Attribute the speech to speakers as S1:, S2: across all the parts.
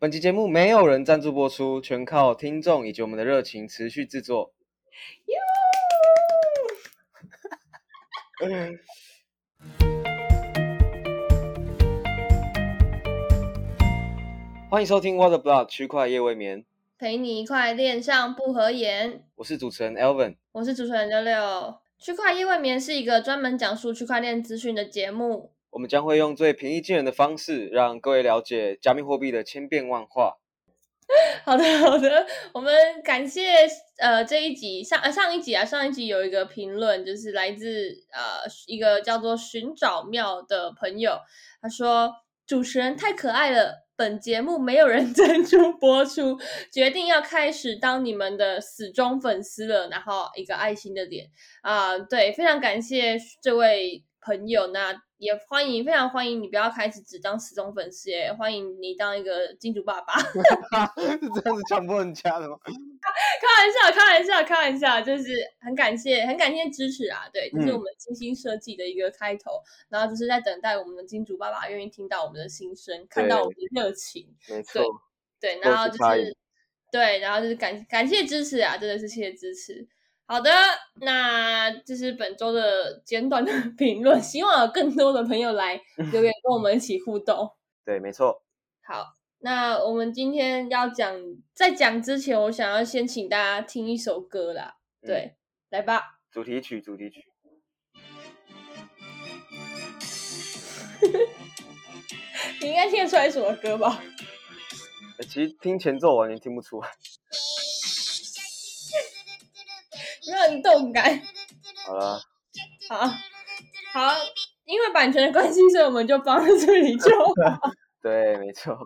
S1: 本期节目没有人赞助播出，全靠听众以及我们的热情持续制作。欢迎收听 Water Block 区块夜未眠，
S2: 陪你一块恋上不合言。
S1: 我是主持人 Elvin。
S2: 我是主持人六六。区块夜未眠是一个专门讲述区块链资讯的节目。
S1: 我们将会用最平易近人的方式，让各位了解加密货币的千变万化。
S2: 好的，好的，我们感谢呃这一集上上一集啊上一集有一个评论，就是来自呃一个叫做寻找妙的朋友，他说主持人太可爱了，本节目没有人 赞助播出，决定要开始当你们的死忠粉丝了，然后一个爱心的脸啊、对，非常感谢这位朋友，那也欢迎非常欢迎你不要开始只当死忠粉丝耶，欢迎你当一个金主爸爸。
S1: 是这样子强迫人家的吗？
S2: 开玩笑，开玩笑，开玩笑，就是很感谢，很感谢支持啊！对，这是
S1: 嗯
S2: 我们精心设计的一个开头，然后就是在等待我们的金主爸爸愿意听到我们的心声，看到我们的热情，
S1: 没错，
S2: 对，然后就
S1: 是
S2: 对，然后就是感感谢支持啊，真的是谢谢支持。好的，那这是本周的简短的 评论，希望有更多的朋友来 留言跟我们一起互动。
S1: 对，没错。
S2: 好，那我们今天要讲，在讲之前，我想要先请大家听一首歌啦。
S1: 嗯
S2: 对，来吧。
S1: 主题曲，主题曲。
S2: 你应该听得出来什么歌吧？
S1: 呃其实听前奏完全听不出来。
S2: 没有很动感。
S1: 好了，
S2: 好，好，因为版权的关系，所以我们就放在这里就好。
S1: 对，没错。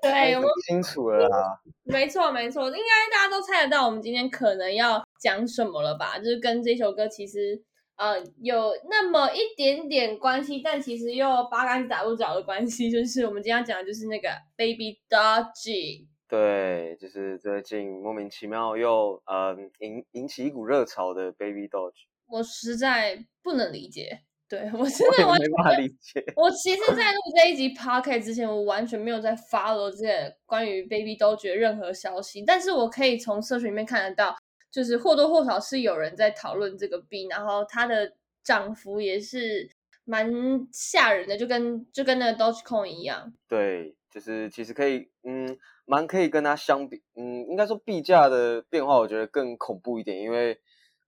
S2: 对，我们
S1: 清楚了啦。
S2: 没错没错，应该大家都猜得到我们今天可能要讲什么了吧？就是跟这首歌其实呃有那么一点点关系，但其实又八竿子打不着的关系。就是我们今天要讲的就是那个 Baby Doji。
S1: 对，就是最近莫名其妙又呃引引起一股热潮的 Baby Doge，
S2: 我实在不能理解，对我 真的完
S1: 没办法理解。
S2: 我其实，在 录这一集 podcast 之前，我完全没有在 follow 这个关于 Baby Doge 的任何消息，但是我可以从社群里面看得到，就是或多或少是有人在讨论这个币，然后它的涨幅也是蛮吓人的，就跟就跟那个 Dogecoin 一样。
S1: 对，就是其实可以，嗯，蛮可以跟它相比，嗯，应该说币价的变化，我觉得更恐怖一点，因为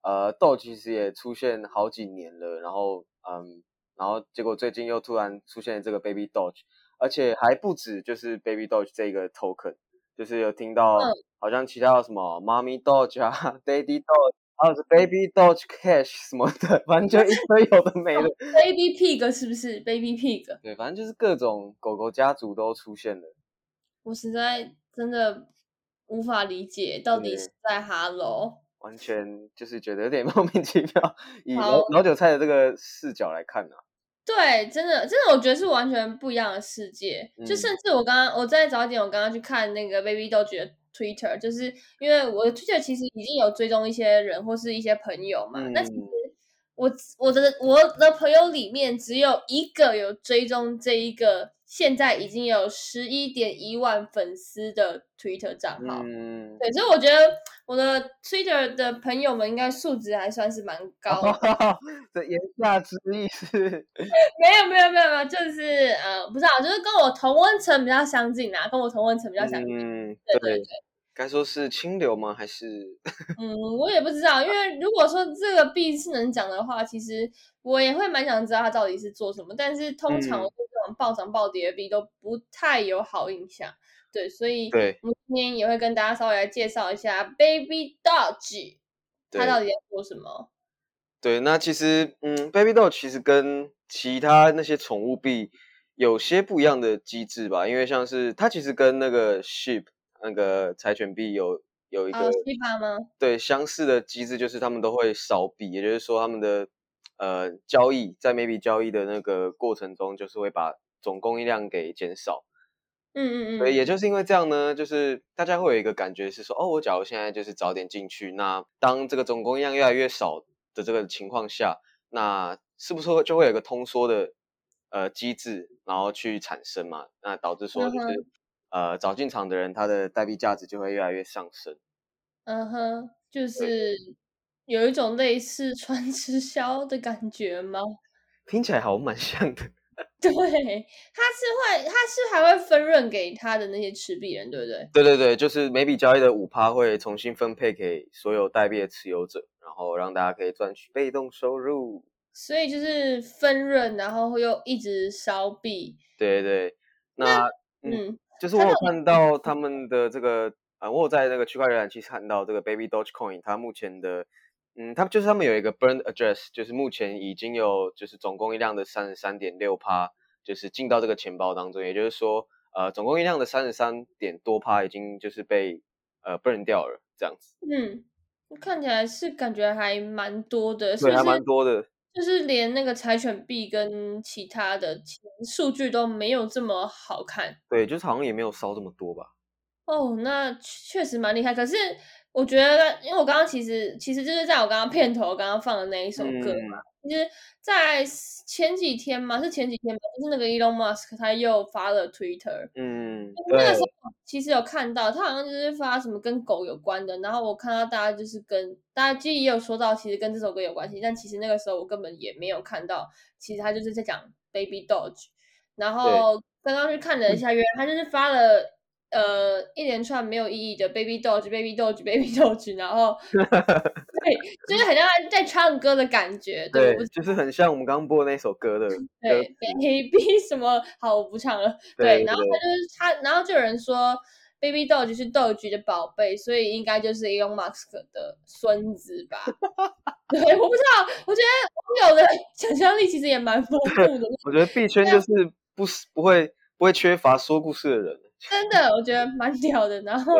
S1: 呃，，dog 其实也出现好几年了，然后嗯，然后结果最近又突然出现了这个 Baby Doge，而且还不止就是 Baby Doge 这个 token，就是有听到
S2: 嗯
S1: 好像其他有什么 Mommy Doge 啊，Daddy Doge，还有是 Baby Doge Cash 什么的，反正就一堆有的没的。
S2: Baby Pig 是不是 Baby Pig？
S1: 对，反正就是各种狗狗家族都出现了。
S2: 我实在真的无法理解，到底是在 Hello。
S1: 完全就是觉得有点 莫名其妙。以老老韭菜的这个视角来看呢、啊，
S2: 对，真的，真的，我觉得是完全不一样的世界。就
S1: 嗯
S2: 甚至我刚刚，我再早一点，我刚刚去看那个 Baby Doge 的 Twitter，就是因为我的 Twitter 其实已经有追踪一些人或是一些朋友嘛。那其实
S1: 嗯
S2: 我我的我的朋友里面只有一个有追踪这一个，现在已经有十一点一万粉丝的 Twitter 账号。
S1: 嗯，
S2: 对，所以我觉得我的 Twitter 的朋友们应该素质还算是蛮高的。
S1: 这言下之意是，
S2: 没有没有没有没有，就是呃，不知道，就是跟我同温层比较相近啊，跟我同温层比较相近。
S1: 嗯，
S2: 对对对，
S1: 该说是清流吗？还是
S2: 嗯，我也不知道，因为如果说这个币是能讲的话，其实我也会蛮想知道它到底是做什么。但是通常
S1: 嗯
S2: 我对这种暴涨暴跌的币都不太有好印象。对，所以
S1: 对
S2: 我们今天也会跟大家稍微来介绍一下 Baby Doge，它到底在做什么。
S1: 对？那其实，嗯，Baby Doge 其实跟其他那些宠物币有些不一样的机制吧，因为像是它其实跟那个 Sheep 那个柴犬币有有一个？对相似的机制，就是他们都会少币，也就是说他们的呃交易在 maybe 交易的那个过程中，就是会把总供应量给减少。
S2: 嗯嗯嗯，
S1: 所以也就是因为这样呢，就是大家会有一个感觉是说，哦，我假如现在就是早点进去，那当这个总供应量越来越少的这个情况下，那是不是会就会有一个通缩的呃机制，然后去产生嘛？那导致说就
S2: 嗯
S1: 是、呃早进场的人，他的代币价值就会越来越上升。
S2: 嗯哼，就是有一种类似穿直销的感觉吗？
S1: 听起来好蛮像的。
S2: 对，他是会，他是还会分润给他的那些持币人，对不对？
S1: 对对对，就是每笔交易的五趴会重新分配给所有代币的持有者，然后让大家可以赚取被动收入。
S2: 所以就是分润，然后又一直烧币。
S1: 对对，那嗯，就是我有看到他们的这个啊，我有在那个区块链其实看到这个 Baby Dogecoin，它目前的。嗯，他就是他们有一个 burn address，就是目前已经有就是总供应量的三十三点六趴，就是进到这个钱包当中，也就是说，呃，总供应量的三十三点多趴已经就是被呃 burn 掉了，这样子。
S2: 嗯，看起来是感觉还蛮多的，
S1: 对，还蛮多的，
S2: 就是连那个柴犬币跟其他的数据都没有这么好看。
S1: 对，就是好像也没有烧这么多吧。
S2: 哦，那确实蛮厉害，可是。我觉得，因为我刚刚其实其实就是在我刚刚片头刚刚放的那一首歌嘛，其实，在前几天嘛，是前几天嘛，就是那个 Elon Musk 他又发了 Twitter，
S1: 嗯，
S2: 那个时候其实有看到他好像就是发什么跟狗有关的，然后我看到大家就是跟大家其实也有说到，其实跟这首歌有关系，但其实那个时候我根本也没有看到，其实他就是在讲 Baby Doge，然后刚刚去看了一下，原来他就是发了。呃，一连串没有意义的 baby doge，baby doge，baby doge，然后 对，就是很像在唱歌的感觉，
S1: 对，就是很像我们刚刚播的那首歌的，
S2: 对，baby 什么好，我不唱了，对，然后他就是他，然后就有人说 baby doge 是 doge 的宝贝，所以应该就是 Elon Musk 的孙子吧？对，我不知道，我觉得网友的想象力其实也蛮丰富的。
S1: 我觉得币圈就是不不会不会缺乏说故事的人。
S2: 真的，我觉得蛮屌的。然后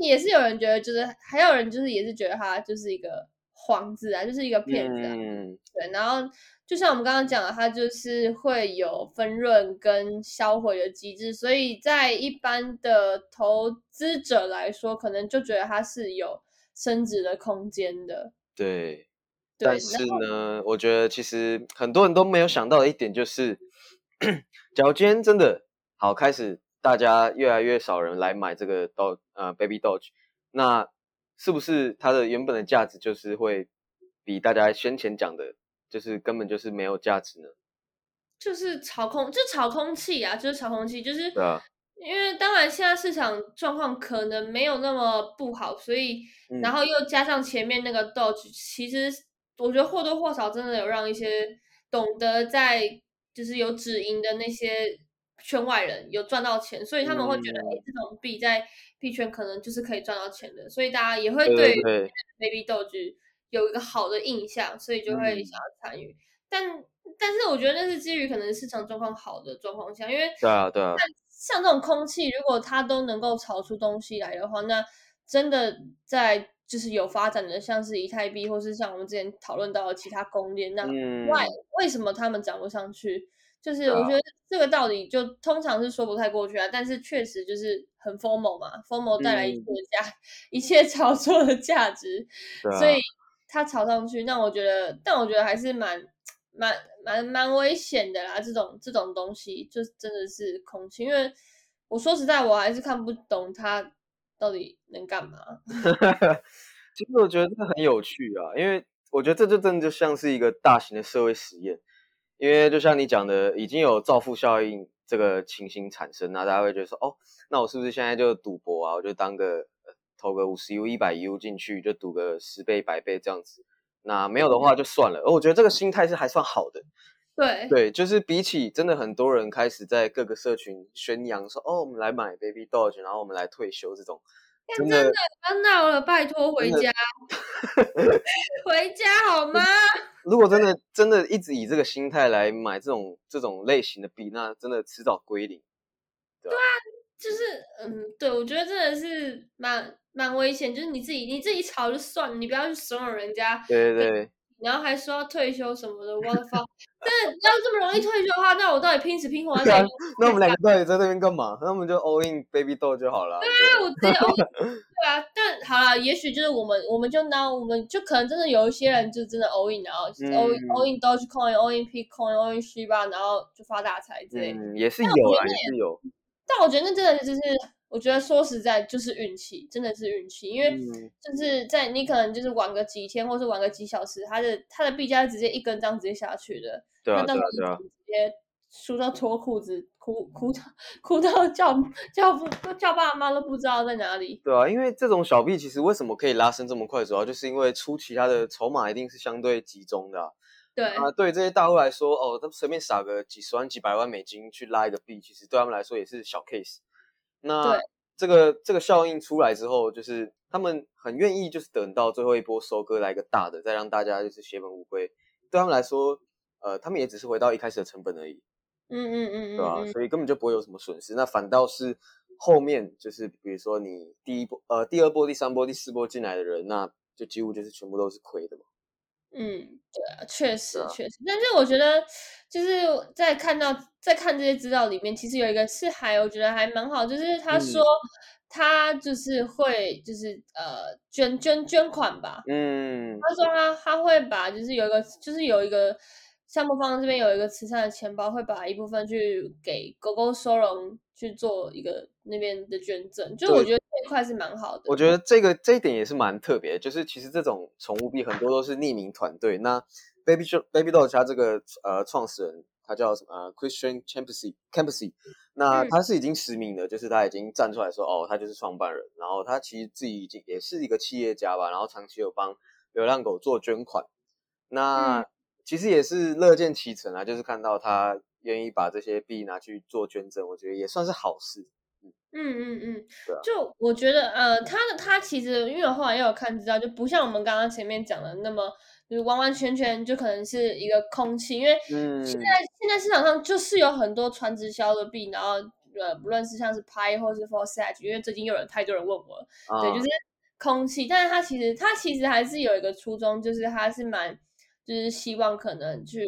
S2: 也是有人觉得，就是还有人就是也是觉得他就是一个幌子啊，就是一个骗子。嗯，对。然后就像我们刚刚讲的，他就是会有分润跟销毁的机制，所以在一般的投资者来说，可能就觉得它是有升值的空间的。
S1: 对。但是呢，我觉得其实很多人都没有想到的一点就是，假如今天真的好开始。大家越来越少人来买这个 Dog 呃 Baby Doge，那是不是它的原本的价值就是会比大家先前讲的，就是根本就是没有价值呢？
S2: 就是炒空，就炒空气啊，就是炒空气，就是。因为当然现在市场状况可能没有那么不好，所以然后又加上前面那个 Doge，其实我觉得或多或少真的有让一些懂得在就是有止盈的那些。圈外人有赚到钱，所以他们会觉得，哎，这种币在币圈可能就是可以赚到钱的，所以大家也会对 Baby Doge 有一个好的印象，所以就会想要参与。但但是我觉得那是基于可能市场状况好的状况下，因为
S1: 对啊对啊，
S2: 像这种空气，如果它都能够炒出东西来的话，那真的在就是有发展的，像是以太币，或是像我们之前讨论到的其他公链，那外为什么他们涨不上去？就是我觉得这个道理就通常是说不太过去啊，但是确实就是很疯魔嘛，疯魔带来一切价，一切炒作的价值，所以它炒上去，那我觉得，但我觉得还是蛮蛮蛮蛮危险的啦，这种这种东西就真的是空气，因为我说实在，我还是看不懂它到底能干嘛。
S1: 其实我觉得这个很有趣啊，因为我觉得这就真的就像是一个大型的社会实验。因为就像你讲的，已经有造富效应这个情形产生，那大家会觉得说，哦，那我是不是现在就赌博啊？我就当个投个五十 U、一百 U 进去，就赌个十倍、百倍这样子。那没有的话就算了。而我觉得这个心态是还算好的。
S2: 对
S1: 对，就是比起真的很多人开始在各个社群宣扬说，哦，我们来买 Baby Doge，然后我们来退休这种。
S2: 真的不要闹了，拜托回家，回家好吗？
S1: 如果真的真的一直以这个心态来买这种这种类型的币，那真的迟早归零。
S2: 对啊，就是嗯，对，我觉得真的是蛮蛮危险，就是你自己你自己炒就算了，你不要去怂恿人家。
S1: 对对对。
S2: 然后还说要退休什么的，我的妈！但要这么容易退休的话，那我到底拼死拼活在？
S1: 那我们两个到底在那边干嘛？那我们就 all in baby 豆就好了。
S2: 对啊，我直接 all in。对啊，但好了，也许就是我们，我们就拿我们就可能真的有一些人就真的 all in，然后 all all in Dogecoin，all in Bitcoin，all in Shiba，然后就发大财之类。
S1: 嗯，也是有啊，也是有。
S2: 但我觉得那真的就是，我觉得说实在就是运气，真的是运气，因为
S1: 嗯
S2: 就是在你可能就是玩个几天，或是玩个几小时，它的它的币价直接一根这样直接下去的，
S1: 对啊对啊对啊，
S2: 直接输到脱裤子，哭哭到哭到叫叫不叫爸妈都不知道在哪里。
S1: 对啊，因为这种小币其实为什么可以拉升这么快，主要就是因为初期它的筹码一定是相对集中的啊。
S2: 对，
S1: 啊，对于这些大户来说，哦，他们随便撒个几十万、几百万美金去拉一个币，其实对他们来说也是小 case。那这个这个效应出来之后，就是他们很愿意，就是等到最后一波收割来一个大的，再让大家就是血本无归。对他们来说，呃，他们也只是回到一开始的成本而已，
S2: 嗯嗯嗯
S1: 对吧、所以根本就不会有什么损失。那反倒是后面就是比如说你第一波、呃第二波、第三波、第四波进来的人，那就几乎就是全部都是亏的嘛。
S2: 嗯，对啊，确实
S1: 啊。
S2: 确实，但是我觉得就是在看到在看这些资料里面，其实有一个是还我觉得还蛮好，就是他
S1: 嗯。
S2: 说他就是会就是呃捐捐捐款吧，
S1: 嗯，
S2: 他说他他会把就是有一个就是有一个项目方这边有一个慈善的钱包，会把一部分去给狗狗收容去做一个那边的捐赠，就我觉得这一块是蛮好的。
S1: 我觉得这个这一点也是蛮特别的，就是其实这种宠物币很多都是匿名团队。那 Baby Baby Dog 他这个呃创始人，他叫什么、呃、Christian Campsey Campsey，那
S2: 嗯
S1: 他是已经实名的，就是他已经站出来说，哦，他就是创办人，然后他其实自己已经也是一个企业家吧，然后长期有帮流浪狗做捐款。那、
S2: 嗯
S1: 其实也是乐见其成啊，就是看到他愿意把这些币拿去做捐赠，我觉得也算是好事。
S2: 嗯嗯嗯
S1: 对啊，
S2: 就我觉得，呃，他的他其实，因为我后来也有看资料，就不像我们刚刚前面讲的那么，就是完完全全就可能是一个空气，因为
S1: 嗯。
S2: 现在现在市场上就是有很多传直销的币，然后呃，不论是像是 Pi 或是 Forsage，因为最近又有太多人问我了，
S1: 啊，
S2: 对，就是。空气，但是他其实他其实还是有一个初衷，就是他是蛮就是希望可能去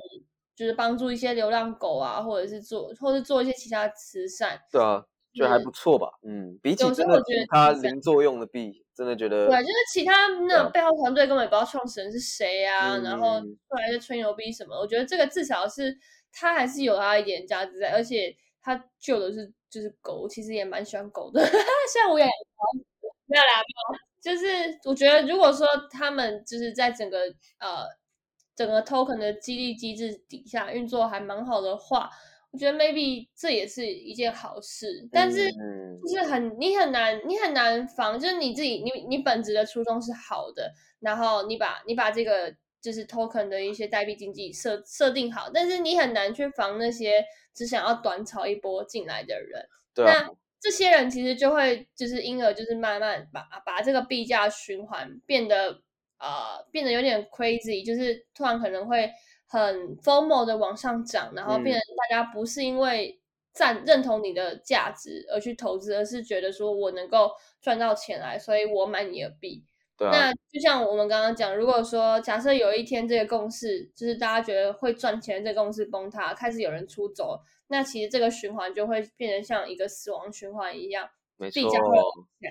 S2: 就是帮助一些流浪狗啊，或者是做或是做一些其他慈善。
S1: 对啊，觉得还不错吧？嗯，比起真的
S2: 候我觉得
S1: 其他零作用的币，真的觉得
S2: 对，就是其他那
S1: 啊
S2: 种背后团队根本也不知道创始人是谁啊，然后
S1: 嗯
S2: 出来就吹牛逼什么。我觉得这个至少是它还是有它一点价值在，而且它救的是就是狗，其实也蛮喜欢狗的，虽然我也没有啦，没有。就是我觉得，如果说他们就是在整个呃整个 token 的激励机制底下运作还蛮好的话，我觉得 maybe 这也是一件好事。但是
S1: 嗯
S2: 就是很你很难你很难防，就是你自己你你本质的初衷是好的，然后你把你把这个就是 token 的一些代币经济设设定好，但是你很难去防那些只想要短炒一波进来的人。
S1: 对啊，
S2: 那这些人其实就会就是因而就是慢慢把把这个币价循环变得呃变得有点 crazy，就是突然可能会很 formal 的往上涨，然后变
S1: 嗯
S2: 成大家不是因为赞认同你的价值而去投资，而是觉得说我能够赚到钱来，所以我买你的币。
S1: 对啊，
S2: 那就像我们刚刚讲，如果说假设有一天这个公式就是大家觉得会赚钱，这个公式崩塌，开始有人出走，那其实这个循环就会变成像一个死亡循环一样，
S1: 没错
S2: 币价会往下。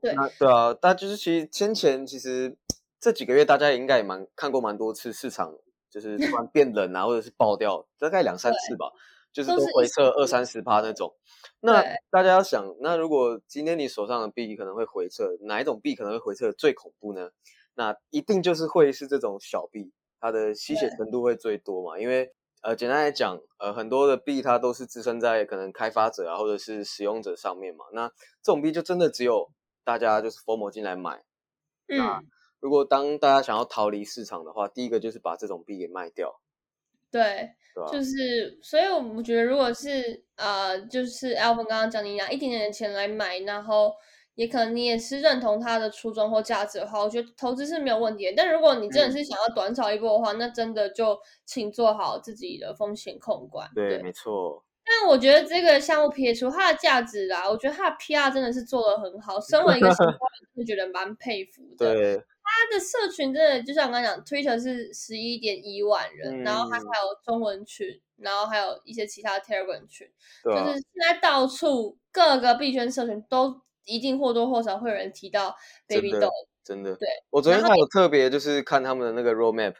S2: 对
S1: 那对啊，但就是其实先前其实这几个月大家也应该也蛮看过蛮多次市场就是突然变冷啊，或者是爆掉，大概两三次吧，就是都回撤二三十趴那种。那大家要想，那如果今天你手上的币可能会回撤，哪一种币可能会回撤最恐怖呢？那一定就是会是这种小币，它的吸血程度会最多嘛，因为。呃，简单来讲，呃，很多的币它都是支撑在可能开发者啊，或者是使用者上面嘛。那这种币就真的只有大家就是 FOMO 进来买。那
S2: 嗯，
S1: 如果当大家想要逃离市场的话，第一个就是把这种币给卖掉，
S2: 对？就是，所以我觉得如果是呃，就是 Alvin 刚刚讲，你拿一点点的钱来买，然后也可能你也是认同它的初衷或价值的话，我觉得投资是没有问题的。但如果你真的
S1: 嗯
S2: 是想要短炒一波的话，那真的就请做好自己的风险控管。
S1: 对，没错，
S2: 但我觉得这个项目撇除它的价值啦，我觉得它的 PR 真的是做的很好。身为一个行销人，真的觉得蛮佩服的。
S1: 对，
S2: 它的社群真的就像我刚刚讲，Twitter 是十一点一万人，然后它还
S1: 嗯
S2: 有中文群，然后还有一些其他 Telegram 群，就是，现在到处各个币圈社群都一定或多或少会有人提到 Baby Dog。
S1: 真的。
S2: 对，
S1: 我昨天还有特别就是看他们的那个 roadmap，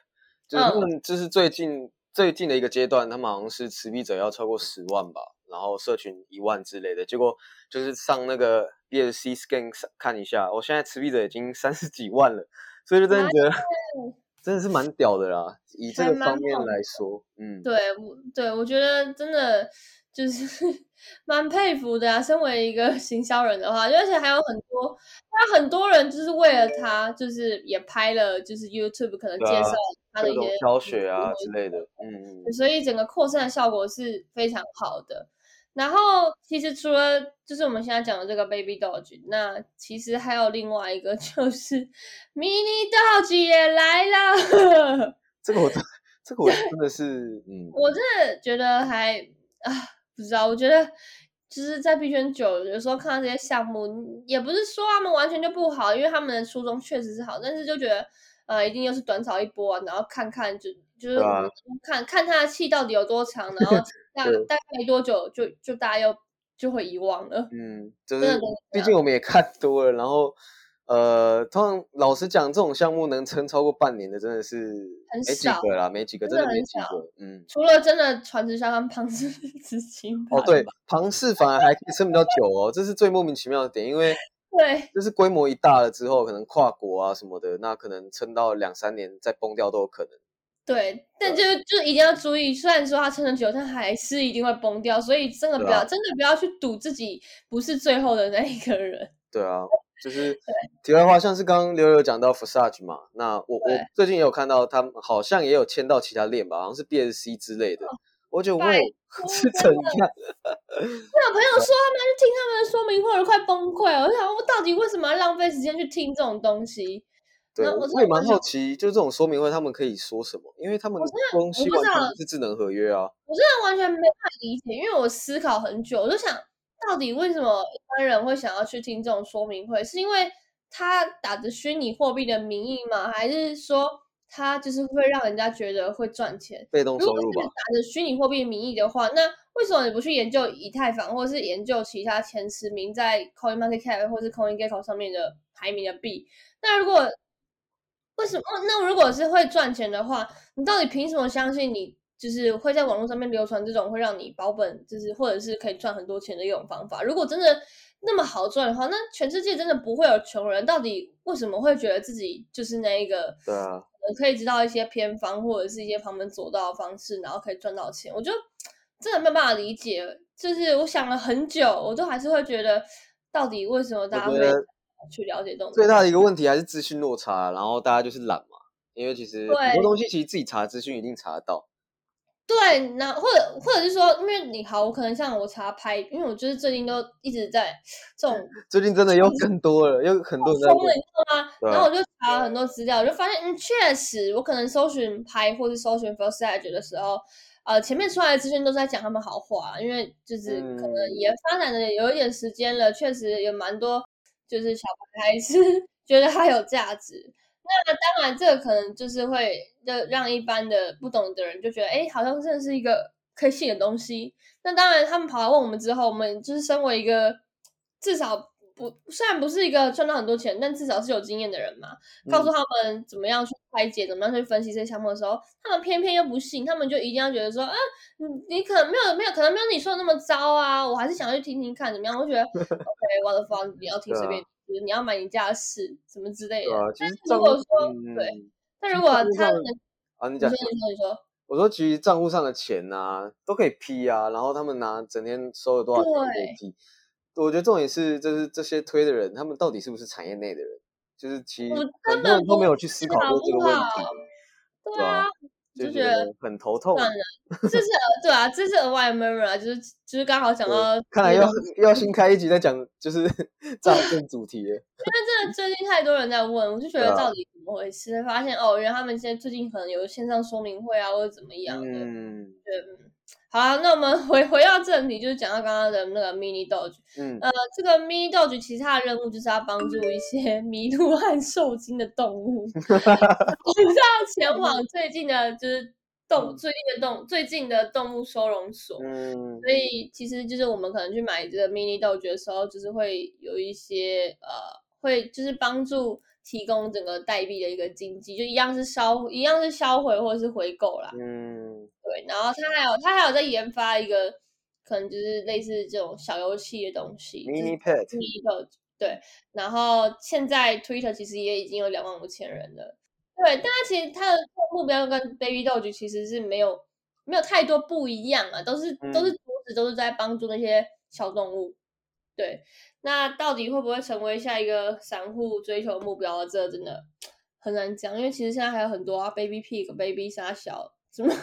S1: 就是他
S2: 嗯
S1: 们就是最近最近的一个阶段，他们好像是持币者要超过十万吧，然后社群一万之类的，结果就是上那个 BSC scan 看一下，我现在持币者已经三十几万了，所以就真的觉得真的是蛮屌的啦，以这个方面来说，嗯，
S2: 对，我对我觉得真的就是 蛮佩服的啊。身为一个 行销人的话，而且还有很多，那很多人就是为了他，就是也拍了，就是 YouTube 可能介绍他的一些
S1: 教学啊之类的，嗯嗯，
S2: 所以整个扩散的效果是非常好的。然后其实除了就是我们现在讲的这个 Baby Doge，那其实还有另外一个就是 Mini Doge 也来了。
S1: 这个我这个我真的是，嗯，
S2: 我真的觉得还啊不知道，我觉得就是在币圈九，有时候看到这些项目，也不是说他们完全就不好，因为他们的初衷确实是好，但是就觉得呃一定又是短炒一波啊，然后看看就就是看看他的气到底有多长，然后。大大概没多久，就就大家又就会遗忘了。
S1: 嗯，就是毕竟我们也看多了，然后呃，通常老实讲，这种项目能撑超过半年的，真的是没几个啦，没几个，真的没几个。嗯，
S2: 除了真的传直销跟庞氏资金。
S1: 哦，对，庞氏反而还可以撑比较久哦，这是最莫名其妙的点，因为
S2: 对，
S1: 就是规模一大了之后，可能跨国啊什么的，那可能撑到两三年再崩掉都有可能。
S2: 对，但就就一定要注意，虽然说他撑得久，但还是一定会崩掉，所以真的不要，真的不要去赌自己不是最后的那一个人。
S1: 对啊，就是题外话，像是刚刚刘刘讲到 f s a g e 嘛，那我我最近也有看到他们好像也有签到其他链吧，好像是 BSC 之类的，我觉得哇，是怎样？我
S2: 有朋友 说他们去听他们的说明会，快崩溃了。我想，我到底为什么要浪费时间去听这种东西？
S1: 对，我也蛮好奇，就这种说明会，他们可以说什么？因为他们东西完全是智能合约啊。
S2: 我真的完全没法理解，因为我思考很久，我就想到底为什么一般人会想要去听这种说明会？是因为他打着虚拟货币的名义吗？还是说他就是会让人家觉得会赚钱？
S1: 被动收入吧。
S2: 打着虚拟货币名义的话，那为什么你不去研究以太坊，或者是研究其他前十名在 Coin Market Cap 或是 Coin Gecko 上面的排名的币？那如果为什么？那如果是会赚钱的话，你到底凭什么相信你就是会在网络上面流传这种会让你保本，就是或者是可以赚很多钱的一种方法？如果真的那么好赚的话，那全世界真的不会有穷人。到底为什么会觉得自己就是那一个？
S1: 对啊，
S2: 可以知道一些偏方或者是一些旁门左道的方式，然后可以赚到钱？我就真的没有办法理解。就是我想了很久，我都还是会觉得，到底为什么大家会？去了解这种
S1: 最大的一个问题还是资讯落差，然后大家就是懒嘛，因为其实很多东西其实自己查资讯一定查得到。
S2: 对，那或者或者是说，因为你好，我可能像我查拍，因为我就是最近都一直在这种，
S1: 最近真的又更多了，又很多人在问，
S2: 然后我就查了很多资料，我就发现嗯，确实我可能搜寻拍或是搜寻 first edge 的时候，呃，前面出来的资讯都在讲他们好话，因为就是可能也发展的有一点时间了，确实有蛮多。就是小孩还是觉得它有价值，那当然这可能就是会就让一般的不懂的人就觉得，哎，好像真的是一个可以信的东西。那当然，他们跑来问我们之后，我们就是身为一个至少。不，虽然不是一个赚到很多钱，但至少是有经验的人嘛。告诉他们怎么样去拆解，怎么样去分析这些项目的时候，他们偏偏又不信，他们就一定要觉得说，啊，你你可能没有没有，可能没有你说的那么糟啊。我还是想要去听听看怎么样。我觉得，OK，我的房你要听随便，你要买你家的事什么之类的。但如果说对，但如果他们
S1: 啊，你讲，
S2: 你说你说，
S1: 我说其实账户上的钱啊都可以批啊，然后他们拿整天收了多少钱可以批。我觉得重点是，就是这些推的人，他们到底是不是产业内的人？就是其实很多人都没有去思考过这个问题，
S2: 对啊，
S1: 就觉得很头痛。
S2: 这是对啊，这是额外 memory 啊，就是就是刚好讲到，
S1: 看来要要新开一集再讲，就是 诈骗主题。因为
S2: 真的最近太多人在问，我就觉得到底怎么回事？发现哦，原来他们现在最近可能有线上说明会啊，或者怎么样的，嗯，对。好，那我们回 回到正题，就是讲到刚刚的那个 mini doge。嗯，呃，这个 mini doge 其实它的任务就是要帮助一些 迷路和受惊的动物，是要前往最近的，就是动最近的动最近的动物收容所。嗯，所以其实就是我们可能去买这个 mini doge 的时候，就是会有一些呃，会就是帮助提供整个代币的一个经济，就一样是销一样是销毁或者是回购啦。嗯。对，然后他还有他还有在研发一个可能就是类似这种小游戏的东西。
S1: mini
S2: pet，mini Doge 对，然后现在 Twitter 其实也已经有两万五千人了。对，但它其实他的目标跟 Baby Doge 其实是没有没有太多不一样啊，都是都是主旨都是在帮助那些小动物。对，那到底会不会成为下一个散户追求目标啊？这真的 很难讲，因为其实现在还有很多啊，Baby Pig、Baby 傻小什么。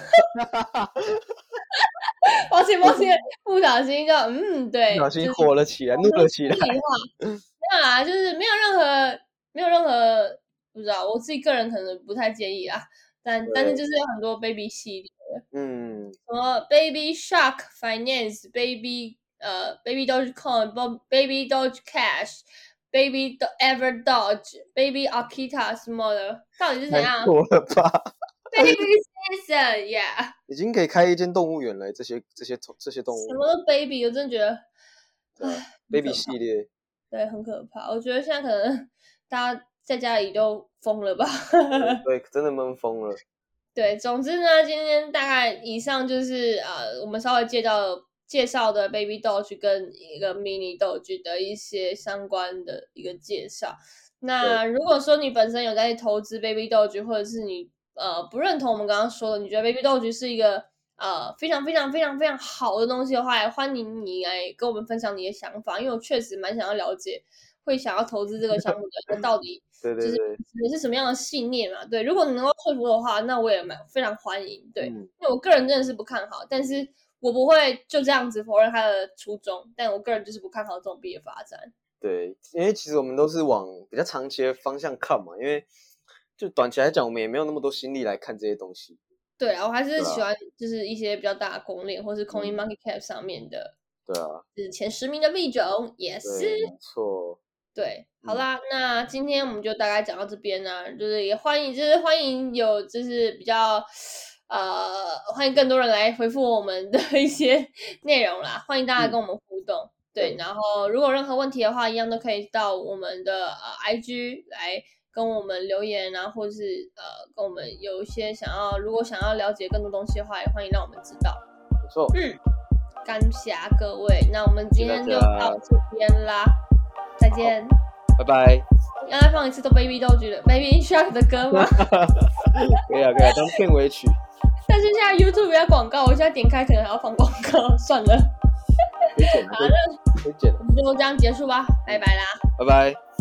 S2: 抱歉，抱歉，不小心就嗯，对，
S1: 不小心火了起来，怒了起来。
S2: 没有啊，就是没有任何没有任何不知道，我自己个人可能不太介意啊，但但是就是有很多 baby 系列，
S1: 嗯，
S2: 什么 baby shark finance baby 呃 baby dogecoin baby doge cash baby do ever doge baby akita 什么的，到底是怎
S1: 太
S2: 样
S1: 过了吧？？
S2: baby season yeah，
S1: 已经可以开一间动物园了，这些这些动这些动物
S2: 什么都 baby，我真的觉得唉
S1: ，baby 系列，
S2: 对很可怕。我觉得现在可能大家在家里都疯了吧。
S1: 对，真的闷疯了。
S2: 对，总之呢，今天大概以上就是呃，我们稍微介绍介绍的 Baby Doge 跟一个 Mini Doge 的一些相关的一个介绍。那如果说你本身有在投资 Baby Doge，或者是你呃不认同我们刚刚说的，你觉得 Baby Doge 是一个呃非常非常非常非常好的东西的话，也欢迎你来跟我们分享你的想法，因为我确实蛮想要了解会想要投资这个项目的人到底 就是
S1: 对对对，
S2: 你是什么样的信念嘛？对，如果你能够说服的话，那我也蛮非常欢迎。对，
S1: 嗯
S2: 因为我个人真的是不看好，但是我不会就这样子否认他的初衷，但我个人就是不看好这种币的发展。
S1: 对，因为其实我们都是往比较长期的方向看嘛，因为就短期来讲，我们也没有那么多心力来看这些东西。
S2: 对啊，我还是喜欢就是一些比较大的公链或是 Coin
S1: 嗯
S2: Market Cap 上面的，
S1: 对啊，
S2: 就是前十名的币种也是。
S1: 错。
S2: 对，好
S1: 嗯
S2: 啦，那今天我们就大概讲到这边呢、就是也欢迎，就是欢迎有就是比较呃，欢迎更多人来回复我们的一些内容啦，欢迎大家
S1: 嗯
S2: 跟我们互动。对，
S1: 对
S2: 然后如果任何问题的话，一样都可以到我们的呃 IG 来跟我们留言啊，或者是呃跟我们有一些想要，如果想要了解更多东西的话，也欢迎让我们知道。
S1: 不错，嗯
S2: 感谢各位，那我们今天就到这边啦，再见。
S1: 拜拜。
S2: 要再放一次都 Baby 都觉得 Baby Shark 的歌吗？
S1: 可以啊，可以啊，当片尾曲。
S2: 但是现在 YouTube 要广告，我现在点开可能还要放广告，算了，
S1: 可以剪啊，可以可以剪啊。
S2: 我们就这样结束吧，拜拜啦。
S1: 拜拜。